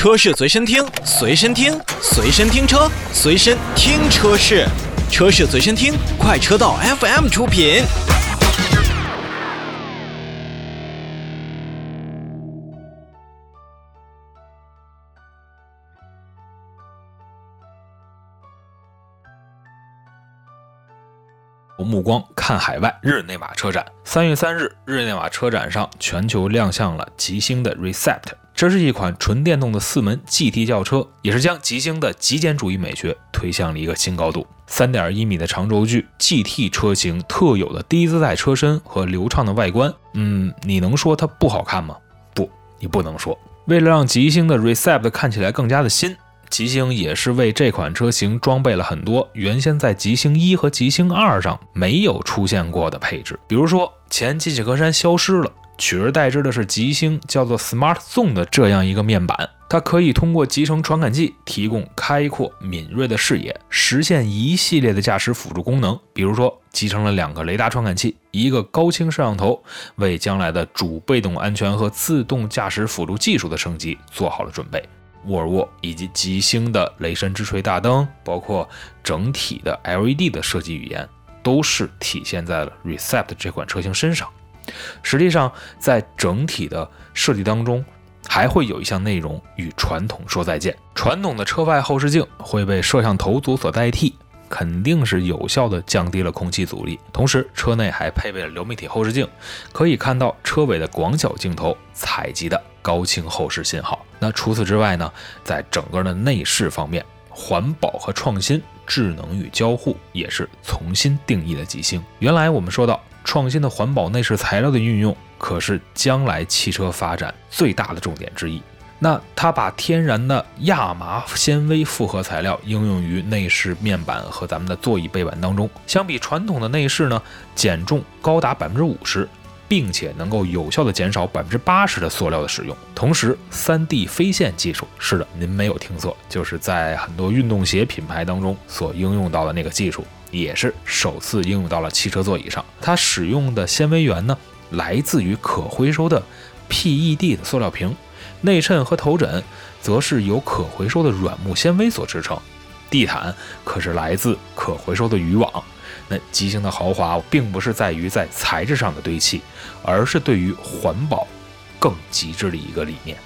车市随身听，随身听，随身听车，随身听车市，车市随身听，快车道 FM 出品。我目光看海外，日内瓦车展。三月三日，日内瓦车展上全球亮相了极星的 Recept，这是一款纯电动的四门 GT 轿车，也是将极星的极简主义美学推向了一个新高度。三点一米的长轴距，GT 车型特有的低姿态车身和流畅的外观，嗯，你能说它不好看吗？不，你不能说。为了让极星的 Recept 看起来更加的新。极星也是为这款车型装备了很多原先在极星一和极星二上没有出现过的配置，比如说前机器格栅消失了，取而代之的是极星叫做 Smart Zone 的这样一个面板，它可以通过集成传感器提供开阔敏锐的视野，实现一系列的驾驶辅助功能，比如说集成了两个雷达传感器，一个高清摄像头，为将来的主被动安全和自动驾驶辅助技术的升级做好了准备。沃尔沃以及极星的雷神之锤大灯，包括整体的 LED 的设计语言，都是体现在了 Recept 这款车型身上。实际上，在整体的设计当中，还会有一项内容与传统说再见。传统的车外后视镜会被摄像头组所代替，肯定是有效的降低了空气阻力。同时，车内还配备了流媒体后视镜，可以看到车尾的广角镜头采集的。高清后视信号。那除此之外呢，在整个的内饰方面，环保和创新、智能与交互也是重新定义的极星。原来我们说到创新的环保内饰材料的运用，可是将来汽车发展最大的重点之一。那它把天然的亚麻纤维复合材料应用于内饰面板和咱们的座椅背板当中，相比传统的内饰呢，减重高达百分之五十。并且能够有效的减少百分之八十的塑料的使用，同时三 D 飞线技术，是的，您没有听错，就是在很多运动鞋品牌当中所应用到的那个技术，也是首次应用到了汽车座椅上。它使用的纤维源呢，来自于可回收的 PED 的塑料瓶，内衬和头枕则是由可回收的软木纤维所制成，地毯可是来自可回收的渔网。那极星的豪华，并不是在于在材质上的堆砌，而是对于环保更极致的一个理念。